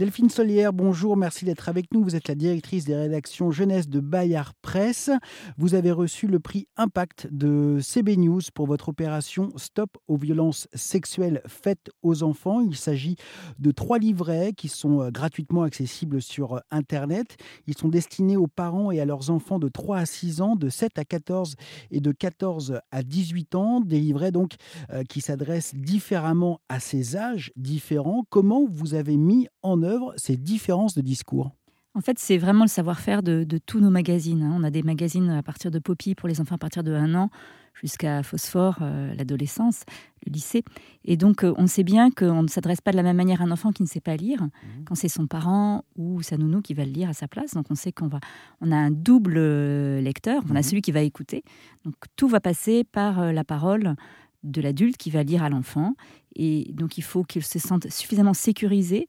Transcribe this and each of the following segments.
Delphine Solière, bonjour, merci d'être avec nous. Vous êtes la directrice des rédactions jeunesse de Bayard Presse. Vous avez reçu le prix Impact de CB News pour votre opération Stop aux violences sexuelles faites aux enfants. Il s'agit de trois livrets qui sont euh, gratuitement accessibles sur euh, Internet. Ils sont destinés aux parents et à leurs enfants de 3 à 6 ans, de 7 à 14 et de 14 à 18 ans. Des livrets donc euh, qui s'adressent différemment à ces âges différents. Comment vous avez mis en œuvre ces différences de discours en fait, c'est vraiment le savoir-faire de, tous nos magazines. Hein. On a des magazines à partir de Poppy pour les enfants à partir de 1 an jusqu'à Phosphore, euh, l'adolescence, le lycée. Et donc, euh, on sait bien qu'on ne s'adresse pas de la même manière à un enfant qui ne sait pas lire, mmh. quand c'est son parent ou sa nounou qui va le lire à sa place. Donc, on sait qu'on va, on a un double euh, lecteur. On a mmh. celui qui va écouter. Donc, tout va passer par la parole de l'adulte qui va lire à l'enfant. Et donc, il faut qu'il se sente suffisamment sécurisé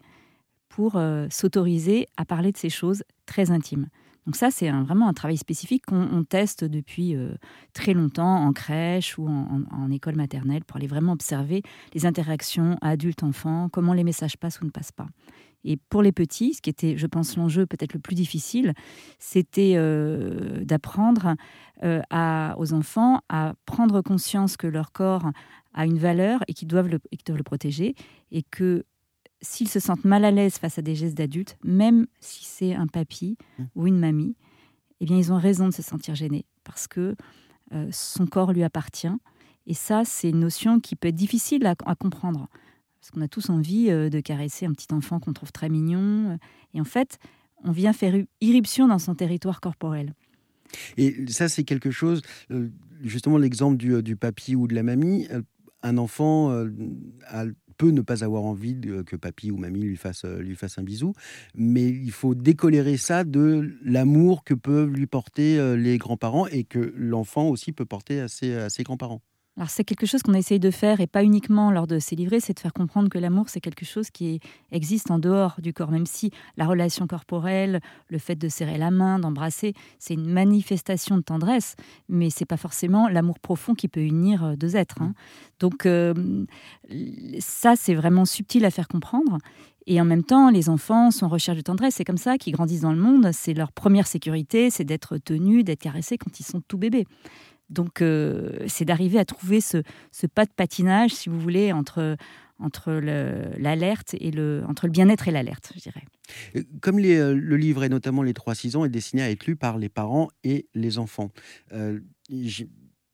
pour euh, s'autoriser à parler de ces choses très intimes. Donc ça, c'est vraiment un travail spécifique qu'on teste depuis euh, très longtemps en crèche ou en, école maternelle pour aller vraiment observer les interactions adultes-enfants, comment les messages passent ou ne passent pas. Et pour les petits, ce qui était, je pense, l'enjeu peut-être le plus difficile, c'était euh, d'apprendre aux enfants à prendre conscience que leur corps a une valeur et qu'ils doivent, doivent le protéger et que s'ils se sentent mal à l'aise face à des gestes d'adultes, même si c'est un papy mmh. ou une mamie, eh bien, ils ont raison de se sentir gênés parce que euh, son corps lui appartient. Et ça, c'est une notion qui peut être difficile à, comprendre. Parce qu'on a tous envie euh, de caresser un petit enfant qu'on trouve très mignon. Et en fait, on vient faire irruption dans son territoire corporel. Et ça, c'est quelque chose, euh, justement, l'exemple du, du papy ou de la mamie. Un enfant a peut ne pas avoir envie que papy ou mamie lui fasse, euh, lui fasse un bisou, mais il faut décolérer ça de l'amour que peuvent lui porter euh, les grands-parents et que l'enfant aussi peut porter à ses grands-parents. Alors c'est quelque chose qu'on essaye de faire et pas uniquement lors de ces livrets, c'est de faire comprendre que l'amour c'est quelque chose qui existe en dehors du corps, même si la relation corporelle, le fait de serrer la main, d'embrasser, c'est une manifestation de tendresse, mais c'est pas forcément l'amour profond qui peut unir euh, deux êtres. Hein. Donc euh, ça c'est vraiment subtil à faire comprendre. Et en même temps, les enfants sont en recherche de tendresse. C'est comme ça qu'ils grandissent dans le monde. C'est leur première sécurité, c'est d'être tenus, d'être caressés quand ils sont tout bébés. Donc, euh, c'est d'arriver à trouver ce, pas de patinage, si vous voulez, entre, l'alerte et le, entre le bien-être et l'alerte, je dirais. Euh, comme euh, le livre, et notamment les 3-6 ans, est destiné à être lu par les parents et les enfants.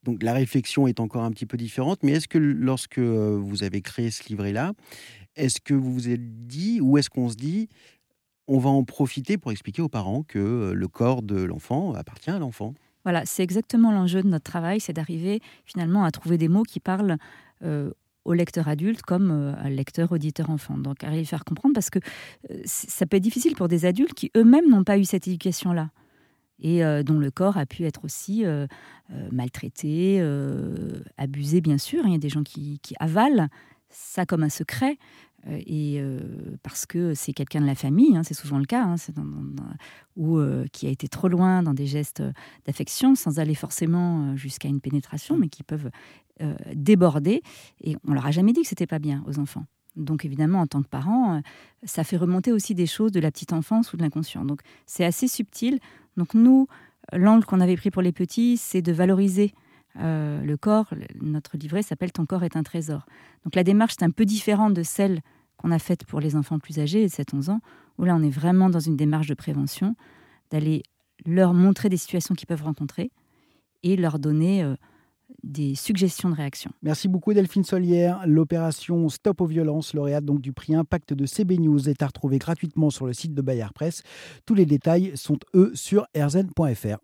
donc la réflexion est encore un petit peu différente, mais est-ce que lorsque vous avez créé ce livret-là, est-ce que vous vous êtes dit, ou est-ce qu'on se dit, on va en profiter pour expliquer aux parents que le corps de l'enfant appartient à l'enfant? Voilà, c'est exactement l'enjeu de notre travail, c'est d'arriver finalement à trouver des mots qui parlent euh, au lecteur adulte comme euh, lecteur auditeur enfant. Donc arriver à faire comprendre parce que euh, ça peut être difficile pour des adultes qui eux-mêmes n'ont pas eu cette éducation-là et dont le corps a pu être aussi maltraité, abusé bien sûr. Il y a des gens qui avalent ça comme un secret euh, et euh, parce que c'est quelqu'un de la famille, hein, c'est souvent le cas, hein, ou euh, qui a été trop loin dans des gestes d'affection, sans aller forcément jusqu'à une pénétration, mais qui peuvent déborder. Et on leur a jamais dit que c'était pas bien aux enfants. Donc évidemment, en tant que parent, ça fait remonter aussi des choses de la petite enfance ou de l'inconscient. Donc c'est assez subtil. Donc nous, l'angle qu'on avait pris pour les petits, c'est de valoriser le corps. Notre livret s'appelle Ton corps est un trésor. Donc la démarche est un peu différente de celle qu'on a faite pour les enfants plus âgés, de 7-11 ans, où là on est vraiment dans une démarche de prévention, d'aller leur montrer des situations qu'ils peuvent rencontrer et leur donner euh, des suggestions de réaction. Merci beaucoup Delphine Solière. L'opération Stop aux violences, lauréate donc du prix Impact de CB News, est à retrouver gratuitement sur le site de Bayard Presse. Tous les détails sont eux sur rzn.fr.